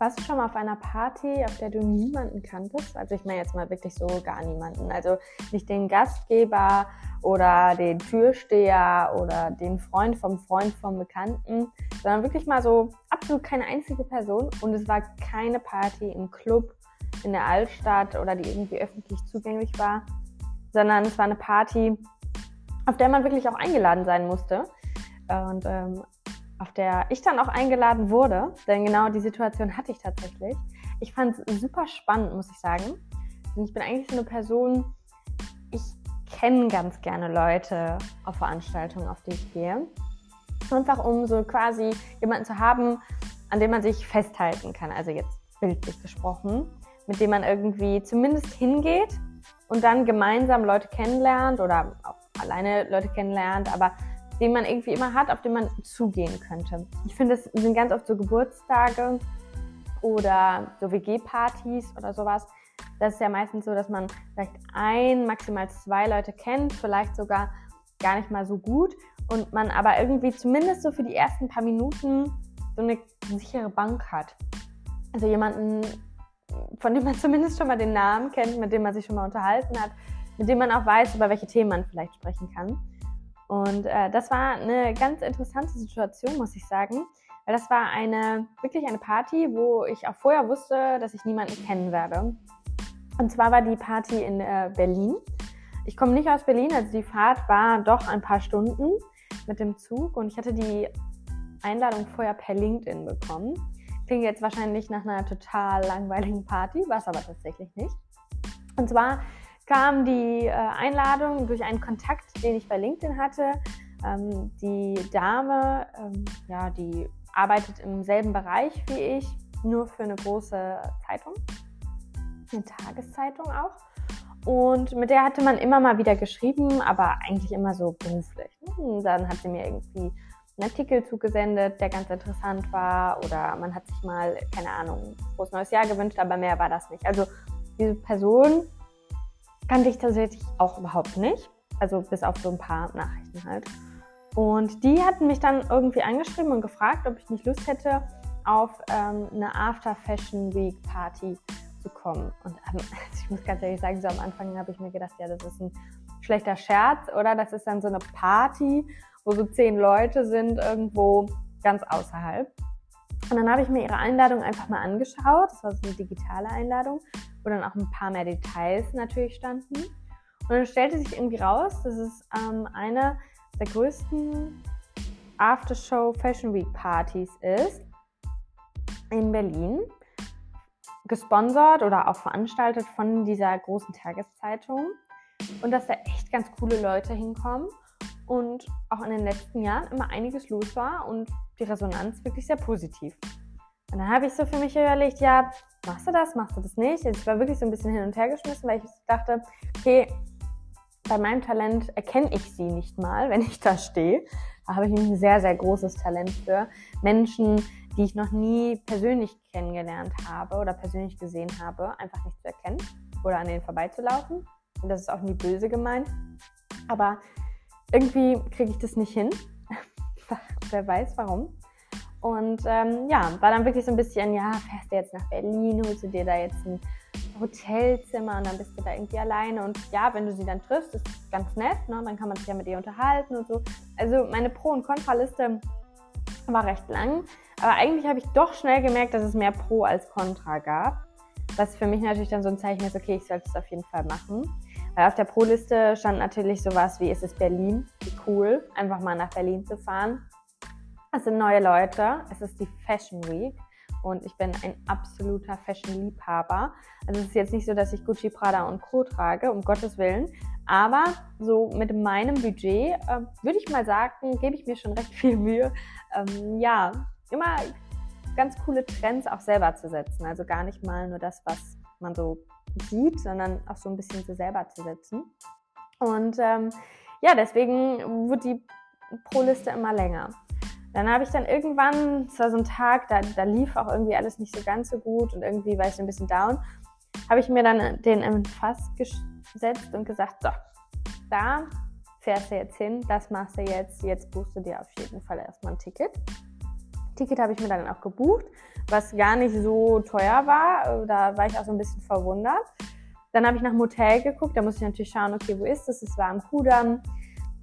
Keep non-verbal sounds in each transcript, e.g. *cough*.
Warst du schon mal auf einer Party, auf der du niemanden kanntest? Also ich meine jetzt mal wirklich so gar niemanden. Also nicht den Gastgeber oder den Türsteher oder den Freund vom Freund vom Bekannten, sondern wirklich mal so absolut keine einzige Person. Und es war keine Party im Club in der Altstadt oder die irgendwie öffentlich zugänglich war, sondern es war eine Party, auf der man wirklich auch eingeladen sein musste. Und ähm, auf der ich dann auch eingeladen wurde, denn genau die Situation hatte ich tatsächlich. Ich fand es super spannend, muss ich sagen. Und ich bin eigentlich so eine Person, ich kenne ganz gerne Leute auf Veranstaltungen, auf die ich gehe. Einfach um so quasi jemanden zu haben, an dem man sich festhalten kann. Also jetzt bildlich gesprochen, mit dem man irgendwie zumindest hingeht und dann gemeinsam Leute kennenlernt oder auch alleine Leute kennenlernt, aber den man irgendwie immer hat, auf den man zugehen könnte. Ich finde, es sind ganz oft so Geburtstage oder so WG-Partys oder sowas. Das ist ja meistens so, dass man vielleicht ein, maximal zwei Leute kennt, vielleicht sogar gar nicht mal so gut und man aber irgendwie zumindest so für die ersten paar Minuten so eine sichere Bank hat. Also jemanden, von dem man *laughs* zumindest schon mal den Namen kennt, mit dem man sich schon mal unterhalten hat, mit dem man auch weiß, über welche Themen man vielleicht sprechen kann. Und äh, das war eine ganz interessante Situation, muss ich sagen. Weil das war eine, wirklich eine Party, wo ich auch vorher wusste, dass ich niemanden kennen werde. Und zwar war die Party in äh, Berlin. Ich komme nicht aus Berlin, also die Fahrt war doch ein paar Stunden mit dem Zug und ich hatte die Einladung vorher per LinkedIn bekommen. Klingt jetzt wahrscheinlich nach einer total langweiligen Party, war es aber tatsächlich nicht. Und zwar kam die äh, Einladung durch einen Kontakt, den ich bei LinkedIn hatte. Ähm, die Dame, ähm, ja, die arbeitet im selben Bereich wie ich, nur für eine große Zeitung, eine Tageszeitung auch. Und mit der hatte man immer mal wieder geschrieben, aber eigentlich immer so beruflich. Und dann hat sie mir irgendwie einen Artikel zugesendet, der ganz interessant war. Oder man hat sich mal, keine Ahnung, frohes neues Jahr gewünscht, aber mehr war das nicht. Also diese Person kannte ich tatsächlich auch überhaupt nicht. Also bis auf so ein paar Nachrichten halt. Und die hatten mich dann irgendwie angeschrieben und gefragt, ob ich nicht Lust hätte, auf ähm, eine After Fashion Week Party zu kommen. Und ähm, *laughs* ich muss ganz ehrlich sagen, so am Anfang habe ich mir gedacht, ja, das ist ein schlechter Scherz, oder? Das ist dann so eine Party, wo so zehn Leute sind irgendwo ganz außerhalb. Und dann habe ich mir ihre Einladung einfach mal angeschaut. Das war so eine digitale Einladung wo dann auch ein paar mehr Details natürlich standen. Und dann stellte sich irgendwie raus, dass es ähm, eine der größten Aftershow Fashion Week Partys ist in Berlin. Gesponsert oder auch veranstaltet von dieser großen Tageszeitung. Und dass da echt ganz coole Leute hinkommen und auch in den letzten Jahren immer einiges los war und die Resonanz wirklich sehr positiv. Und dann habe ich so für mich überlegt, ja, machst du das, machst du das nicht? Also ich war wirklich so ein bisschen hin und her geschmissen, weil ich dachte, okay, bei meinem Talent erkenne ich sie nicht mal, *laughs* wenn ich da stehe. Da habe ich ein sehr, sehr großes Talent für. Menschen, die ich noch nie persönlich kennengelernt habe oder persönlich gesehen habe, einfach nicht zu erkennen oder an denen vorbeizulaufen. Und das ist auch nie böse gemeint. Aber irgendwie kriege ich das nicht hin. *laughs* Wer weiß warum. Und ähm, ja, war dann wirklich so ein bisschen, ja, fährst du jetzt nach Berlin, holst du dir da jetzt ein Hotelzimmer und dann bist du da irgendwie alleine. Und ja, wenn du sie dann triffst, ist ganz nett, ne? dann kann man sich ja mit ihr unterhalten und so. Also meine Pro- und Kontraliste war recht lang. Aber eigentlich habe ich doch schnell gemerkt, dass es mehr Pro als Contra gab. Was für mich natürlich dann so ein Zeichen ist, okay, ich sollte es auf jeden Fall machen. Weil auf der Pro-Liste stand natürlich sowas wie, ist es Berlin? Wie cool, einfach mal nach Berlin zu fahren. Es sind neue Leute. Es ist die Fashion Week und ich bin ein absoluter Fashion-Liebhaber. Also es ist jetzt nicht so, dass ich Gucci, Prada und Co. trage, um Gottes Willen. Aber so mit meinem Budget äh, würde ich mal sagen, gebe ich mir schon recht viel Mühe, ähm, ja, immer ganz coole Trends auch selber zu setzen. Also gar nicht mal nur das, was man so sieht, sondern auch so ein bisschen so selber zu setzen. Und ähm, ja, deswegen wird die Pro-Liste immer länger. Dann habe ich dann irgendwann, es war so ein Tag, da, da lief auch irgendwie alles nicht so ganz so gut und irgendwie war ich so ein bisschen down, habe ich mir dann den im Fass gesetzt und gesagt, so, da fährst du jetzt hin, das machst du jetzt, jetzt buchst du dir auf jeden Fall erstmal ein Ticket. Ticket habe ich mir dann auch gebucht, was gar nicht so teuer war. Da war ich auch so ein bisschen verwundert. Dann habe ich nach dem Hotel geguckt, da musste ich natürlich schauen, okay, wo ist es? Es war am Kudamm.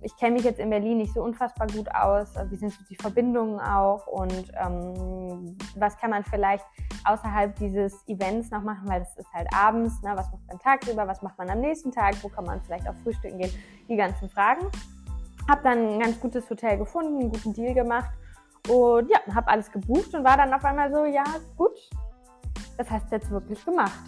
Ich kenne mich jetzt in Berlin nicht so unfassbar gut aus. Wie sind die Verbindungen auch und ähm, was kann man vielleicht außerhalb dieses Events noch machen, weil das ist halt abends, ne? was macht man tagsüber, was macht man am nächsten Tag, wo kann man vielleicht auch frühstücken gehen, die ganzen Fragen. Habe dann ein ganz gutes Hotel gefunden, einen guten Deal gemacht und ja, habe alles gebucht und war dann auf einmal so, ja gut, das hast du jetzt wirklich gemacht.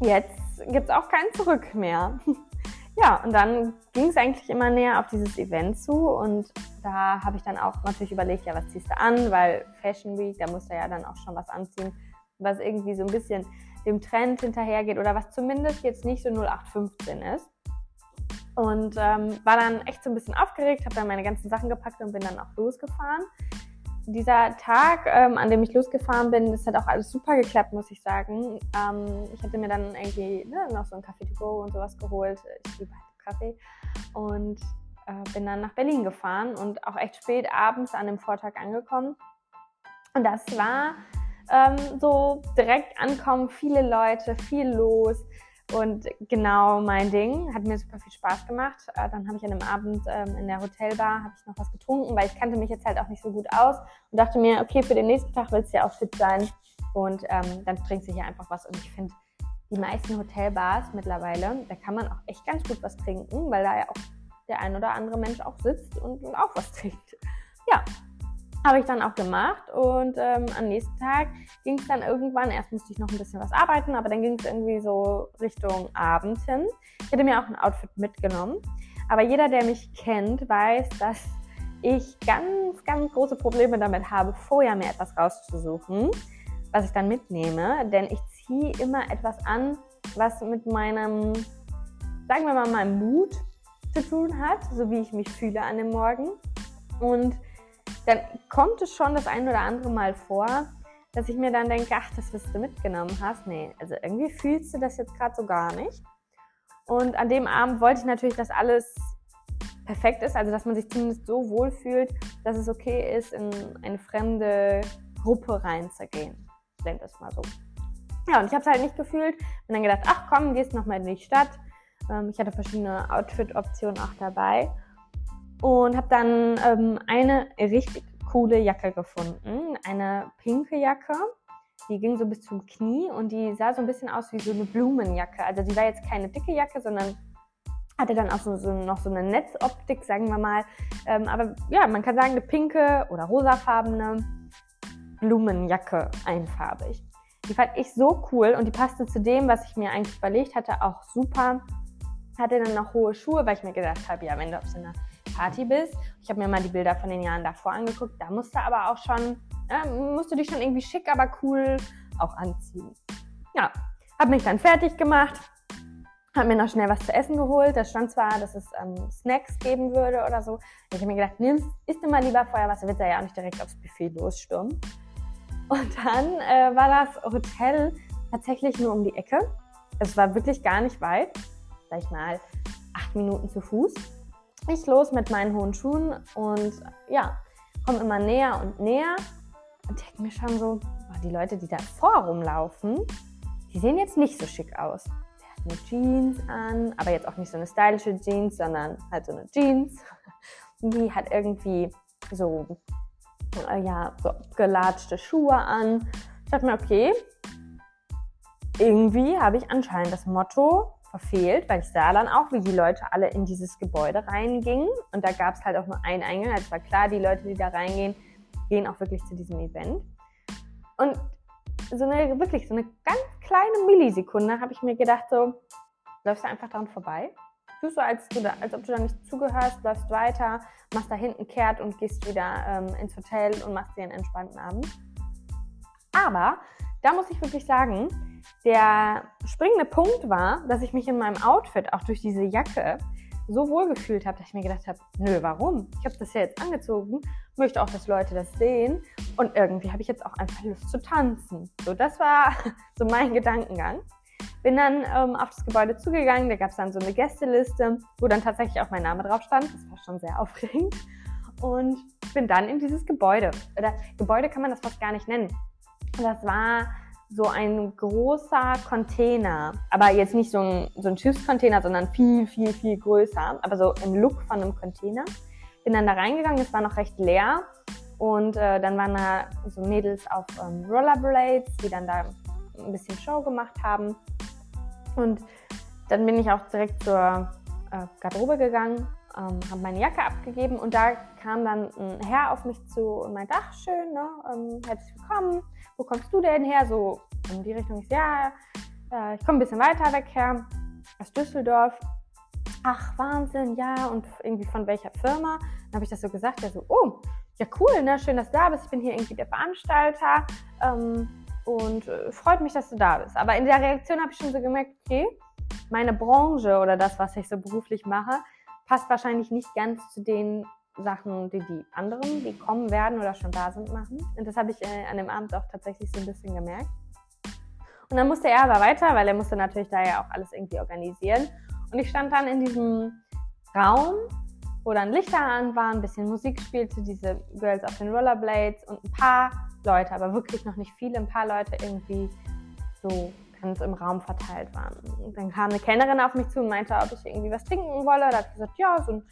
Jetzt gibt es auch kein Zurück mehr. *laughs* ja, und dann ging es eigentlich immer näher auf dieses Event zu und da habe ich dann auch natürlich überlegt, ja, was ziehst du an, weil Fashion Week, da musst du ja dann auch schon was anziehen, was irgendwie so ein bisschen dem Trend hinterhergeht oder was zumindest jetzt nicht so 0815 ist. Und ähm, war dann echt so ein bisschen aufgeregt, habe dann meine ganzen Sachen gepackt und bin dann auch losgefahren dieser Tag, ähm, an dem ich losgefahren bin, das hat auch alles super geklappt, muss ich sagen. Ähm, ich hatte mir dann irgendwie ne, noch so ein Kaffee to go und sowas geholt. Ich liebe halt Kaffee. Und äh, bin dann nach Berlin gefahren und auch echt spät abends an dem Vortag angekommen. Und das war ähm, so direkt ankommen, viele Leute, viel los. Und genau mein Ding, hat mir super viel Spaß gemacht. Äh, dann habe ich an dem Abend ähm, in der Hotelbar ich noch was getrunken, weil ich kannte mich jetzt halt auch nicht so gut aus und dachte mir, okay, für den nächsten Tag willst du ja auch fit sein und ähm, dann trinkst du hier einfach was. Und ich finde, die meisten Hotelbars mittlerweile, da kann man auch echt ganz gut was trinken, weil da ja auch der ein oder andere Mensch auch sitzt und auch was trinkt. Ja, habe ich dann auch gemacht und ähm, am nächsten Tag ging es dann irgendwann, erst musste ich noch ein bisschen was arbeiten, aber dann ging es irgendwie so Richtung Abend hin. Ich hätte mir auch ein Outfit mitgenommen, aber jeder, der mich kennt, weiß, dass ich ganz, ganz große Probleme damit habe, vorher mir etwas rauszusuchen, was ich dann mitnehme, denn ich ziehe immer etwas an, was mit meinem, sagen wir mal, meinem Mut zu tun hat, so wie ich mich fühle an dem Morgen und dann kommt es schon das ein oder andere Mal vor, dass ich mir dann denke, ach, das, was du mitgenommen hast, nee, also irgendwie fühlst du das jetzt gerade so gar nicht. Und an dem Abend wollte ich natürlich, dass alles perfekt ist, also dass man sich zumindest so wohl fühlt, dass es okay ist, in eine fremde Gruppe reinzugehen. Ich denke das mal so. Ja, und ich habe es halt nicht gefühlt. Bin dann gedacht, ach komm, gehst nochmal in die Stadt. Ähm, ich hatte verschiedene Outfit-Optionen auch dabei und habe dann ähm, eine richtig coole Jacke gefunden, eine pinke Jacke. Die ging so bis zum Knie und die sah so ein bisschen aus wie so eine Blumenjacke. Also die war jetzt keine dicke Jacke, sondern hatte dann auch so, so noch so eine Netzoptik, sagen wir mal. Ähm, aber ja, man kann sagen, eine pinke oder rosafarbene Blumenjacke einfarbig. Die fand ich so cool und die passte zu dem, was ich mir eigentlich überlegt hatte, auch super. Hatte dann noch hohe Schuhe, weil ich mir gedacht habe, ja, wenn du auf so einer Party bist. Ich habe mir mal die Bilder von den Jahren davor angeguckt. Da musst du aber auch schon, ja, musst du dich schon irgendwie schick, aber cool auch anziehen. Ja, habe mich dann fertig gemacht, habe mir noch schnell was zu essen geholt. Da stand zwar, dass es ähm, Snacks geben würde oder so. Ich habe mir gedacht, nimm, isst du mal lieber vorher was, wird ja auch nicht direkt aufs Buffet losstürmen. Und dann äh, war das Hotel tatsächlich nur um die Ecke. Es war wirklich gar nicht weit, sag ich mal, acht Minuten zu Fuß ich los mit meinen hohen Schuhen und ja, komme immer näher und näher und denke mir schon so, oh, die Leute, die da vor rumlaufen, die sehen jetzt nicht so schick aus. Der hat eine Jeans an, aber jetzt auch nicht so eine stylische Jeans, sondern halt so eine Jeans. *laughs* Die hat irgendwie so, ja, so gelatschte Schuhe an. Ich dachte mir, okay, irgendwie habe ich anscheinend das Motto verfehlt, weil ich sah dann auch, wie die Leute alle in dieses Gebäude reingingen. Und da gab es halt auch nur einen Eingang. Also war klar, die Leute, die da reingehen, gehen auch wirklich zu diesem Event. Und so eine, wirklich, so eine ganz kleine Millisekunde habe ich mir gedacht, so, läufst du einfach dran vorbei. Tust so, als, du da, als ob du da nicht zugehörst, läufst weiter, machst da hinten kehrt und gehst wieder ähm, ins Hotel und machst dir einen entspannten Abend. Aber da muss ich wirklich sagen, der springende Punkt war, dass ich mich in meinem Outfit, auch durch diese Jacke, so wohl gefühlt habe, dass ich mir gedacht habe, nö, warum? Ich habe das ja jetzt angezogen, möchte auch, dass Leute das sehen und irgendwie habe ich jetzt auch einfach Lust zu tanzen. So, das war *laughs* so mein Gedankengang. Bin dann ähm, auf das Gebäude zugegangen, da gab es dann so eine Gästeliste, wo dann tatsächlich auch mein Name drauf stand. Das war schon sehr *laughs* aufregend. Und bin dann in dieses Gebäude. Oder Gebäude kann man das fast gar nicht nennen. Das war so ein großer Container, aber jetzt nicht so ein, so ein Schiffscontainer, sondern viel, viel, viel größer, aber so im Look von einem Container. Bin dann da reingegangen, es war noch recht leer und äh, dann waren da so Mädels auf ähm, Rollerblades, die dann da ein bisschen Show gemacht haben. Und dann bin ich auch direkt zur äh, Garderobe gegangen, ähm, habe meine Jacke abgegeben und da kam dann ein Herr auf mich zu und meinte, ach schön, ne, ähm, herzlich willkommen, wo kommst du denn her? So in die Richtung, ich ja, äh, ich komme ein bisschen weiter weg her, aus Düsseldorf. Ach, Wahnsinn, ja, und irgendwie von welcher Firma? Dann habe ich das so gesagt, ja so, oh, ja cool, ne, schön, dass du da bist, ich bin hier irgendwie der Veranstalter ähm, und äh, freut mich, dass du da bist. Aber in der Reaktion habe ich schon so gemerkt, okay, meine Branche oder das, was ich so beruflich mache, passt wahrscheinlich nicht ganz zu den Sachen, die die anderen, die kommen werden oder schon da sind, machen. Und das habe ich äh, an dem Abend auch tatsächlich so ein bisschen gemerkt. Und dann musste er aber weiter, weil er musste natürlich da ja auch alles irgendwie organisieren. Und ich stand dann in diesem Raum, wo dann Lichter an waren, ein bisschen Musik spielte, diese Girls auf den Rollerblades und ein paar Leute, aber wirklich noch nicht viele, ein paar Leute irgendwie so ganz im Raum verteilt waren. Und dann kam eine Kennerin auf mich zu und meinte, ob ich irgendwie was trinken wolle. Da habe gesagt, ja, so ein,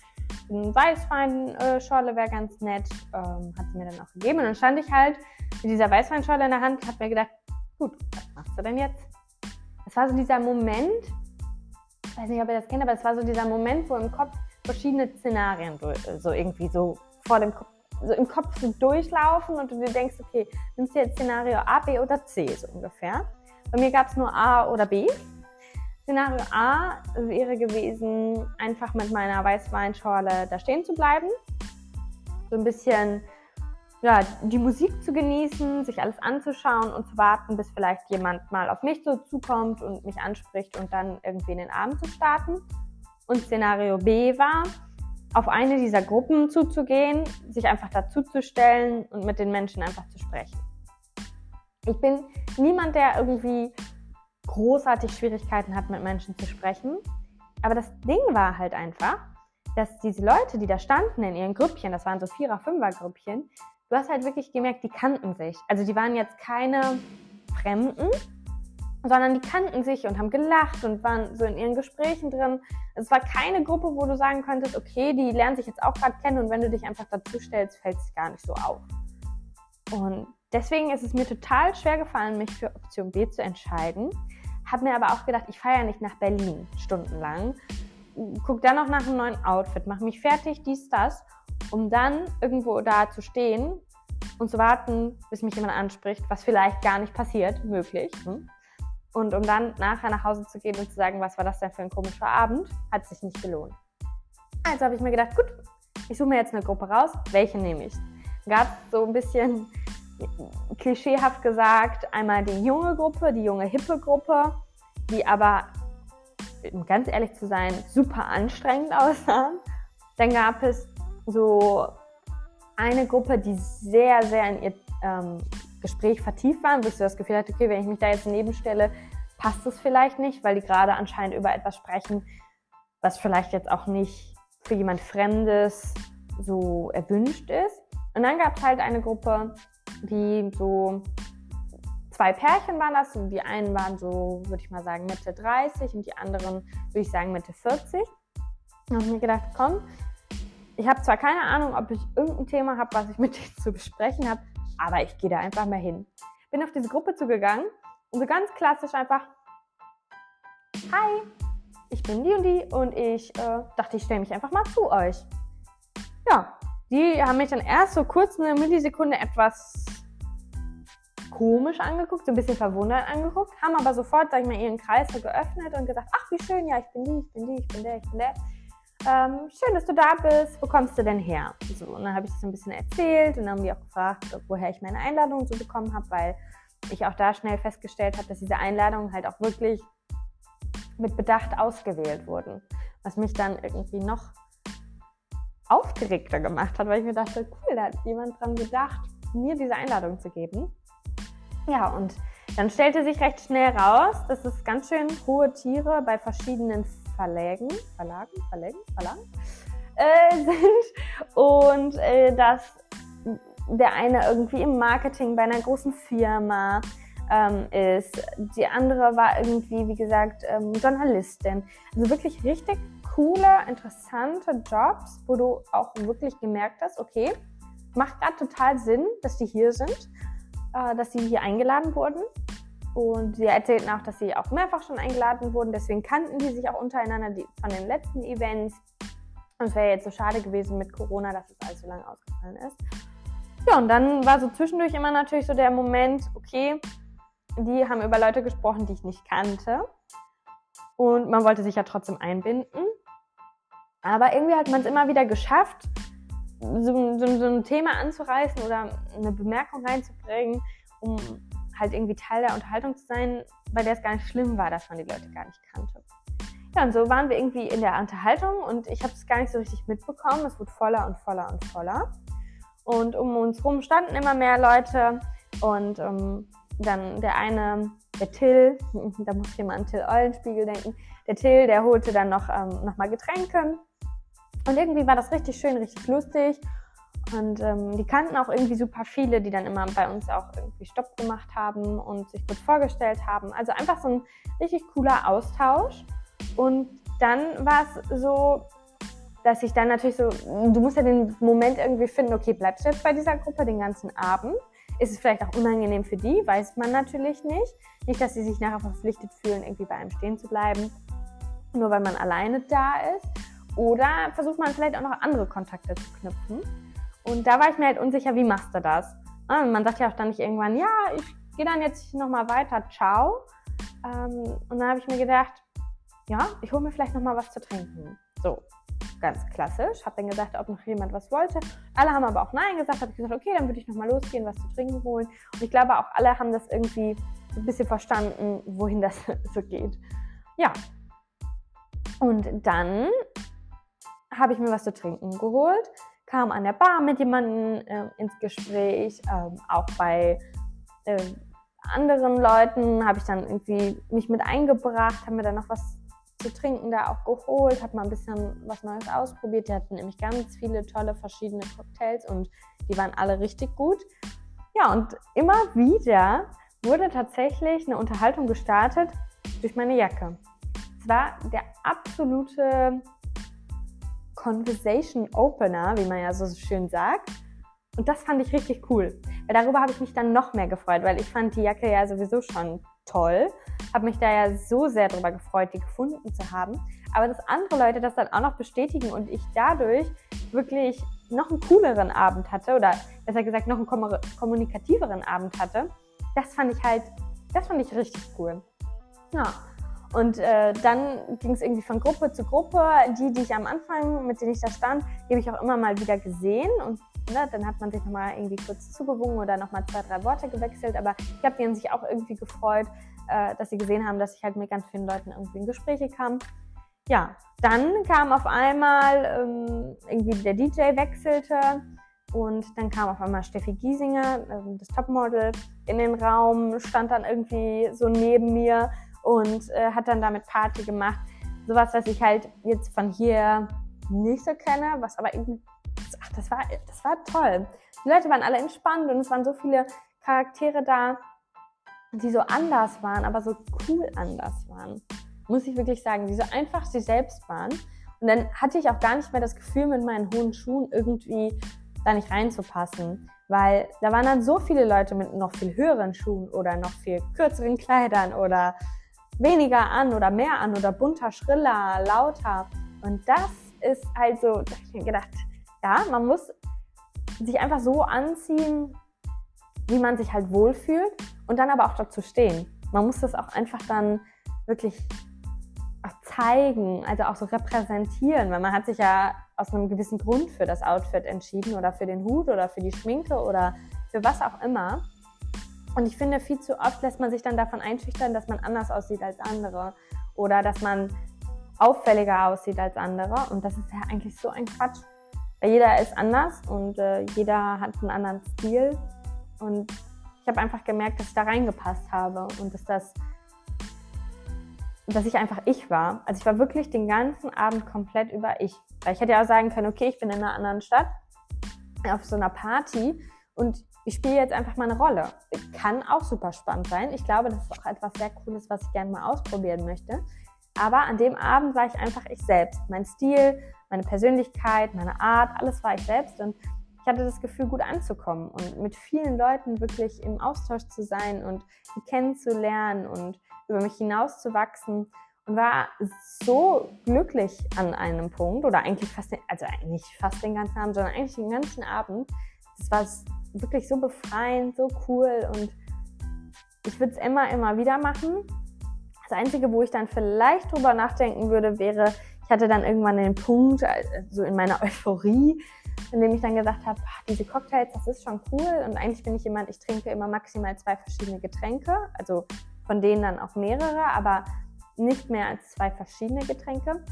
ein Weißweinschorle wäre ganz nett. Ähm, hat sie mir dann auch gegeben. Und dann stand ich halt mit dieser Weißweinschorle in der Hand und habe mir gedacht, gut, was machst du denn jetzt? Es war so dieser Moment, ich weiß nicht, ob ihr das kennt, aber es war so dieser Moment, wo im Kopf verschiedene Szenarien so irgendwie so vor dem Kopf, so im Kopf so durchlaufen und du dir denkst, okay, nimmst du jetzt Szenario A, B oder C so ungefähr. Bei mir gab es nur A oder B. Szenario A wäre gewesen, einfach mit meiner Weißweinschorle da stehen zu bleiben. So ein bisschen ja, die Musik zu genießen, sich alles anzuschauen und zu warten, bis vielleicht jemand mal auf mich so zukommt und mich anspricht und dann irgendwie in den Abend zu starten. Und Szenario B war, auf eine dieser Gruppen zuzugehen, sich einfach dazuzustellen und mit den Menschen einfach zu sprechen. Ich bin niemand, der irgendwie großartig Schwierigkeiten hat, mit Menschen zu sprechen. Aber das Ding war halt einfach, dass diese Leute, die da standen in ihren Grüppchen, das waren so Vierer-, Fünfer-Grüppchen, du hast halt wirklich gemerkt, die kannten sich. Also die waren jetzt keine Fremden, sondern die kannten sich und haben gelacht und waren so in ihren Gesprächen drin. Es war keine Gruppe, wo du sagen könntest, okay, die lernen sich jetzt auch gerade kennen und wenn du dich einfach dazu stellst, fällt es gar nicht so auf. Und deswegen ist es mir total schwer gefallen, mich für Option B zu entscheiden. Hab mir aber auch gedacht, ich fahre ja nicht nach Berlin stundenlang. Guck dann noch nach einem neuen Outfit, mach mich fertig, dies, das, um dann irgendwo da zu stehen und zu warten, bis mich jemand anspricht, was vielleicht gar nicht passiert, möglich. Hm? Und um dann nachher nach Hause zu gehen und zu sagen, was war das denn für ein komischer Abend, hat sich nicht gelohnt. Also habe ich mir gedacht, gut, ich suche mir jetzt eine Gruppe raus. Welche nehme ich? Gab es so ein bisschen klischeehaft gesagt, einmal die junge Gruppe, die junge hippe Gruppe, die aber, um ganz ehrlich zu sein, super anstrengend *laughs* aussahen. Dann gab es so eine Gruppe, die sehr, sehr in ihr ähm, Gespräch vertieft waren, wo ich das Gefühl hatte, okay, wenn ich mich da jetzt nebenstelle, passt es vielleicht nicht, weil die gerade anscheinend über etwas sprechen, was vielleicht jetzt auch nicht für jemand Fremdes so erwünscht ist. Und dann gab es halt eine Gruppe, die so zwei Pärchen waren das. Die einen waren so, würde ich mal sagen, Mitte 30 und die anderen, würde ich sagen, Mitte 40. Und habe mir gedacht, komm, ich habe zwar keine Ahnung, ob ich irgendein Thema habe, was ich *laughs* mit denen zu besprechen habe, aber ich gehe da einfach mal hin. Bin auf diese Gruppe zugegangen und so ganz klassisch einfach, hi, ich bin die und die und ich äh, dachte, ich stelle mich einfach mal zu euch. Ja, die haben mich dann erst so kurz eine Millisekunde etwas komisch angeguckt, so ein bisschen verwundert angeguckt, haben aber sofort, sag ich mal, ihren Kreis so geöffnet und gesagt, ach, wie schön, ja, ich bin die, ich bin die, ich bin der, ich bin der. Ähm, schön, dass du da bist. Wo kommst du denn her? So, und dann habe ich das so ein bisschen erzählt und dann haben die auch gefragt, woher ich meine Einladung so bekommen habe, weil ich auch da schnell festgestellt habe, dass diese Einladungen halt auch wirklich mit Bedacht ausgewählt wurden. Was mich dann irgendwie noch aufgeregter gemacht hat, weil ich mir dachte, cool, da hat jemand dran gedacht, mir diese Einladung zu geben. Ja, und dann stellte sich recht schnell raus, dass es ganz schön hohe Tiere bei verschiedenen Verlägen, Verlagen, Verlägen, Verlagen äh, *laughs* sind und äh, dass der eine irgendwie im Marketing bei einer großen Firma ähm, ist. Die andere war irgendwie, wie gesagt, ähm, Journalistin. Also wirklich richtig coole, interessante Jobs, wo du auch wirklich gemerkt hast, okay, macht gerade total Sinn, dass die hier sind, äh, dass sie hier eingeladen wurden. Und sie erzählten auch, dass sie auch mehrfach schon eingeladen wurden. Deswegen kannten die sich auch untereinander die, von den letzten Events. Und es wäre jetzt so schade gewesen mit Corona, dass es alles so lange ausgefallen ist. Ja, und dann war so zwischendurch immer natürlich so der Moment, okay, die haben über Leute gesprochen, die ich nicht kannte. Und man wollte sich ja trotzdem einbinden. Aber irgendwie hat man es immer wieder geschafft, so, so, so, ein Thema anzureißen oder eine Bemerkung reinzubringen, um halt irgendwie Teil der Unterhaltung zu sein, bei der es gar nicht schlimm war, dass man die Leute gar nicht kannte. Ja, und so waren wir irgendwie in der Unterhaltung und ich habe es gar nicht so richtig mitbekommen. Es wurde voller und voller und voller. Und um uns herum standen immer mehr Leute und ähm, dann der eine, der Till, *laughs* da muss ich immer an Till Eulenspiegel denken, der Till, der holte dann noch, ähm, noch mal Getränke. Und irgendwie war das richtig schön, richtig lustig. Und ähm, die kannten auch irgendwie super viele, die dann immer bei uns auch irgendwie Stopp gemacht haben und sich kurz vorgestellt haben. Also einfach so ein richtig cooler Austausch. Und dann war es so, dass ich dann natürlich so, du musst ja den Moment irgendwie finden, okay, bleibst du jetzt bei dieser Gruppe den ganzen Abend? Ist es vielleicht auch unangenehm für die? Weiß man natürlich nicht. Nicht, dass sie sich nachher verpflichtet fühlen, irgendwie bei einem stehen zu bleiben, nur weil man alleine da ist. Oder versucht man vielleicht auch noch andere Kontakte zu knüpfen. Und da war ich mir halt unsicher, wie machst du das? Ah, man sagt ja auch dann nicht irgendwann, ja, ich gehe dann jetzt nochmal weiter, ciao. Ähm, und dann habe ich mir gedacht, ja, ich hole mir vielleicht nochmal was zu trinken. So, ganz klassisch. Habe dann gesagt, ob noch jemand was wollte. Alle haben aber auch Nein gesagt. Habe ich gesagt, okay, dann würde ich nochmal losgehen, was zu trinken holen. Und ich glaube, auch alle haben das irgendwie ein bisschen verstanden, wohin das *laughs* so geht. Ja. Und dann habe ich mir was zu trinken geholt, kam an der Bar mit jemandem äh, ins Gespräch, ähm, auch bei äh, anderen Leuten habe ich dann irgendwie mich mit eingebracht, haben mir dann noch was zu trinken da auch geholt, habe mal ein bisschen was Neues ausprobiert. Die hatten nämlich ganz viele tolle verschiedene Cocktails und die waren alle richtig gut. Ja, und immer wieder wurde tatsächlich eine Unterhaltung gestartet durch meine Jacke. Es war der absolute Conversation Opener, wie man ja so schön sagt. Und das fand ich richtig cool. Weil darüber habe ich mich dann noch mehr gefreut, weil ich fand die Jacke ja sowieso schon toll. Habe mich da ja so sehr darüber gefreut, die gefunden zu haben. Aber dass andere Leute das dann auch noch bestätigen und ich dadurch wirklich noch einen cooleren Abend hatte oder besser gesagt noch einen kommunikativeren Abend hatte, das fand ich halt, das fand ich richtig cool. Ja. Und äh, dann ging es irgendwie von Gruppe zu Gruppe. Die, die ich am Anfang, mit denen ich da stand, die habe ich auch immer mal wieder gesehen. Und ne, dann hat man sich nochmal irgendwie kurz zugewungen oder nochmal zwei, drei Worte gewechselt. Aber ich glaube, die haben sich auch irgendwie gefreut, äh, dass sie gesehen haben, dass ich halt mit ganz vielen Leuten irgendwie in Gespräche kam. Ja, dann kam auf einmal ähm, irgendwie der DJ wechselte und dann kam auf einmal Steffi Giesinger, äh, das Topmodel, in den Raum, stand dann irgendwie so neben mir und äh, hat dann damit Party gemacht. Sowas, was ich halt jetzt von hier nicht so kenne, was aber irgendwie, ach, das war, das war toll. Die Leute waren alle entspannt und es waren so viele Charaktere da, die so anders waren, aber so cool anders waren. Muss ich wirklich sagen, die so einfach sie selbst waren. Und dann hatte ich auch gar nicht mehr das Gefühl, mit meinen hohen Schuhen irgendwie da nicht reinzupassen. Weil da waren dann so viele Leute mit noch viel höheren Schuhen oder noch viel kürzeren Kleidern oder weniger an oder mehr an oder bunter, schriller, lauter. Und das ist halt so, da habe ich mir gedacht, ja, man muss sich einfach so anziehen, wie man sich halt wohlfühlt und dann aber auch dazu stehen. Man muss das auch einfach dann wirklich zeigen, also auch so repräsentieren, weil man hat sich ja aus einem gewissen Grund für das Outfit entschieden oder für den Hut oder für die Schminke oder für was auch immer. Und ich finde, viel zu oft lässt man sich dann davon einschüchtern, dass man anders aussieht als andere oder dass man auffälliger aussieht als andere. Und das ist ja eigentlich so ein Quatsch. Weil jeder ist anders und äh, jeder hat einen anderen Stil. Und ich habe einfach gemerkt, dass ich da reingepasst habe und dass das, dass ich einfach ich war. Also ich war wirklich den ganzen Abend komplett über ich. Weil ich hätte ja auch sagen können, okay, ich bin in einer anderen Stadt auf so einer Party und ich spiele jetzt einfach mal eine Rolle. Kann auch super spannend sein. Ich glaube, das ist auch etwas sehr Cooles, was ich gerne mal ausprobieren möchte. Aber an dem Abend war ich einfach ich selbst. Mein Stil, meine Persönlichkeit, meine Art, alles war ich selbst. Und ich hatte das Gefühl, gut anzukommen und mit vielen Leuten wirklich im Austausch zu sein und sie kennenzulernen und über mich hinauszuwachsen und war so glücklich an einem Punkt oder eigentlich fast, den, also nicht fast den ganzen Abend, sondern eigentlich den ganzen Abend. Das war wirklich so befreiend, so cool und ich würde es immer, immer wieder machen. Das Einzige, wo ich dann vielleicht drüber nachdenken würde, wäre, ich hatte dann irgendwann den Punkt, äh, so in meiner *laughs* Euphorie, in dem ich dann gesagt habe, diese Cocktails, das ist schon cool. Und eigentlich bin ich jemand, ich trinke immer maximal zwei verschiedene Getränke, also von denen dann auch mehrere, aber nicht mehr als zwei verschiedene Getränke.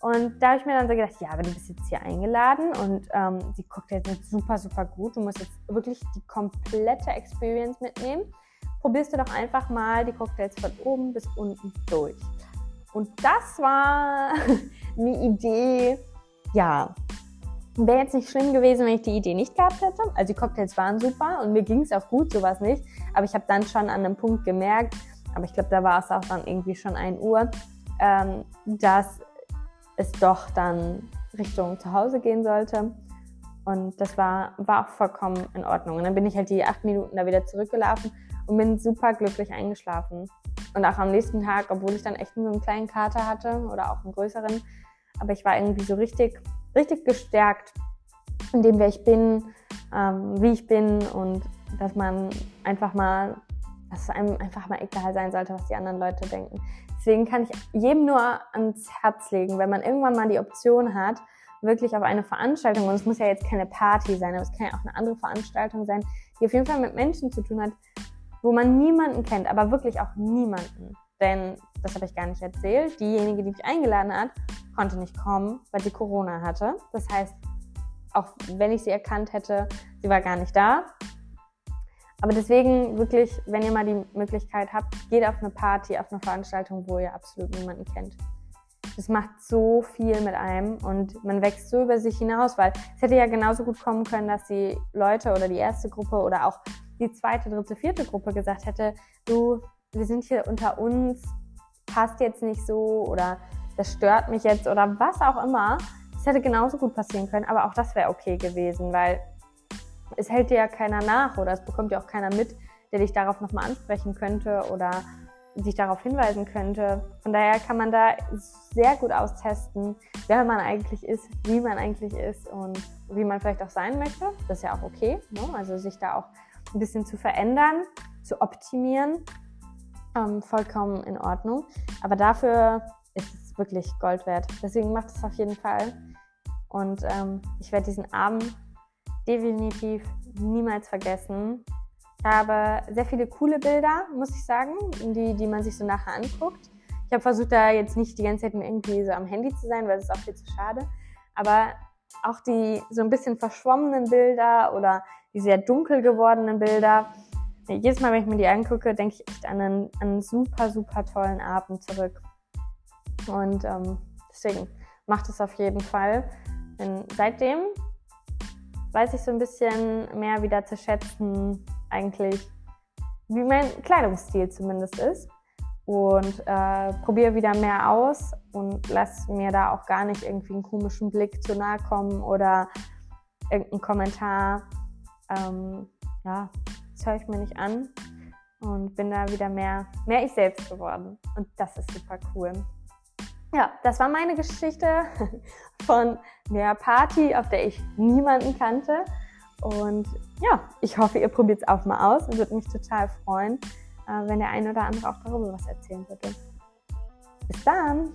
Und da habe ich mir dann so gedacht, ja, aber du bist jetzt hier eingeladen und ähm, die Cocktails sind super, super gut. Du musst jetzt wirklich die komplette Experience mitnehmen. Probierst du doch einfach mal die Cocktails von oben bis unten durch. Und das war *laughs* eine Idee, ja, Wäre jetzt nicht schlimm gewesen, wenn ich die Idee nicht gehabt hätte. Also die Cocktails waren super und mir ging es auch gut, sowas nicht. Aber ich habe dann schon an einem Punkt gemerkt, aber ich glaube, da war es auch dann irgendwie schon 1 Uhr, ähm, dass es doch dann Richtung zu Hause gehen sollte. Und das war, war auch vollkommen in Ordnung. Und dann bin ich halt die acht Minuten da wieder zurückgelaufen und bin super glücklich eingeschlafen. Und auch am nächsten Tag, obwohl ich dann echt nur einen kleinen Kater hatte oder auch einen größeren, aber ich war irgendwie so richtig richtig gestärkt in dem, wer ich bin, ähm, wie ich bin und dass man einfach mal, dass es einem einfach mal egal sein sollte, was die anderen Leute denken. Deswegen kann ich jedem nur ans Herz legen, wenn man irgendwann mal die Option hat, wirklich auf eine Veranstaltung, und es muss ja jetzt keine Party sein, aber es kann ja auch eine andere Veranstaltung sein, die auf jeden Fall mit Menschen zu tun hat, wo man niemanden kennt, aber wirklich auch niemanden. Denn, das habe ich gar nicht erzählt, diejenige, die mich eingeladen hat, konnte nicht kommen, weil sie Corona hatte. Das heißt, auch wenn ich sie erkannt hätte, sie war gar nicht da. Aber deswegen wirklich, wenn ihr mal die Möglichkeit habt, geht auf eine Party, auf eine Veranstaltung, wo ihr absolut niemanden kennt. Das macht so viel mit einem und man wächst so über sich hinaus, weil es hätte ja genauso gut kommen können, dass die Leute oder die erste Gruppe oder auch die zweite, dritte, vierte Gruppe gesagt hätte, du, wir sind hier unter uns, passt jetzt nicht so oder das stört mich jetzt oder was auch immer. Das hätte genauso gut passieren können, aber auch das wäre okay gewesen, weil es hält dir ja keiner nach oder es bekommt ja auch keiner mit, der dich darauf nochmal ansprechen könnte oder dich darauf hinweisen könnte. Von daher kann man da sehr gut austesten, wer man eigentlich ist, wie man eigentlich ist und wie man vielleicht auch sein möchte. Das ist ja auch okay. Ne? Also sich da auch ein bisschen zu verändern, zu optimieren, ähm, vollkommen in Ordnung. Aber dafür ist es wirklich Gold wert. Deswegen macht es auf jeden Fall. Und ähm, ich werde diesen Abend definitiv niemals vergessen. Ich habe sehr viele coole Bilder, muss ich sagen, die, die man sich so nachher anguckt. Ich habe versucht, da jetzt nicht die ganze Zeit irgendwie so am Handy zu sein, weil es ist auch viel zu schade. Aber auch die so ein bisschen verschwommenen Bilder oder die sehr dunkel gewordenen Bilder. Jedes Mal, wenn ich mir die angucke, denke ich echt an einen, an einen super, super tollen Abend zurück. Und ähm, deswegen macht es auf jeden Fall. Denn seitdem weiß ich so ein bisschen mehr wieder zu schätzen, eigentlich, wie mein Kleidungsstil zumindest ist. Und äh, probiere wieder mehr aus und lass mir da auch gar nicht irgendwie einen komischen Blick zu nahe kommen oder irgendeinen Kommentar. Ähm, ja, das höre ich mir nicht an und bin da wieder mehr, mehr ich selbst geworden. Und das ist super cool. Ja, das war meine Geschichte *laughs* von der Party, auf der ich niemanden kannte. Und ja, ich hoffe, ihr probiert es auch mal aus und würde mich total freuen, äh, wenn der eine oder andere auch darüber was erzählen würde. Bis dann!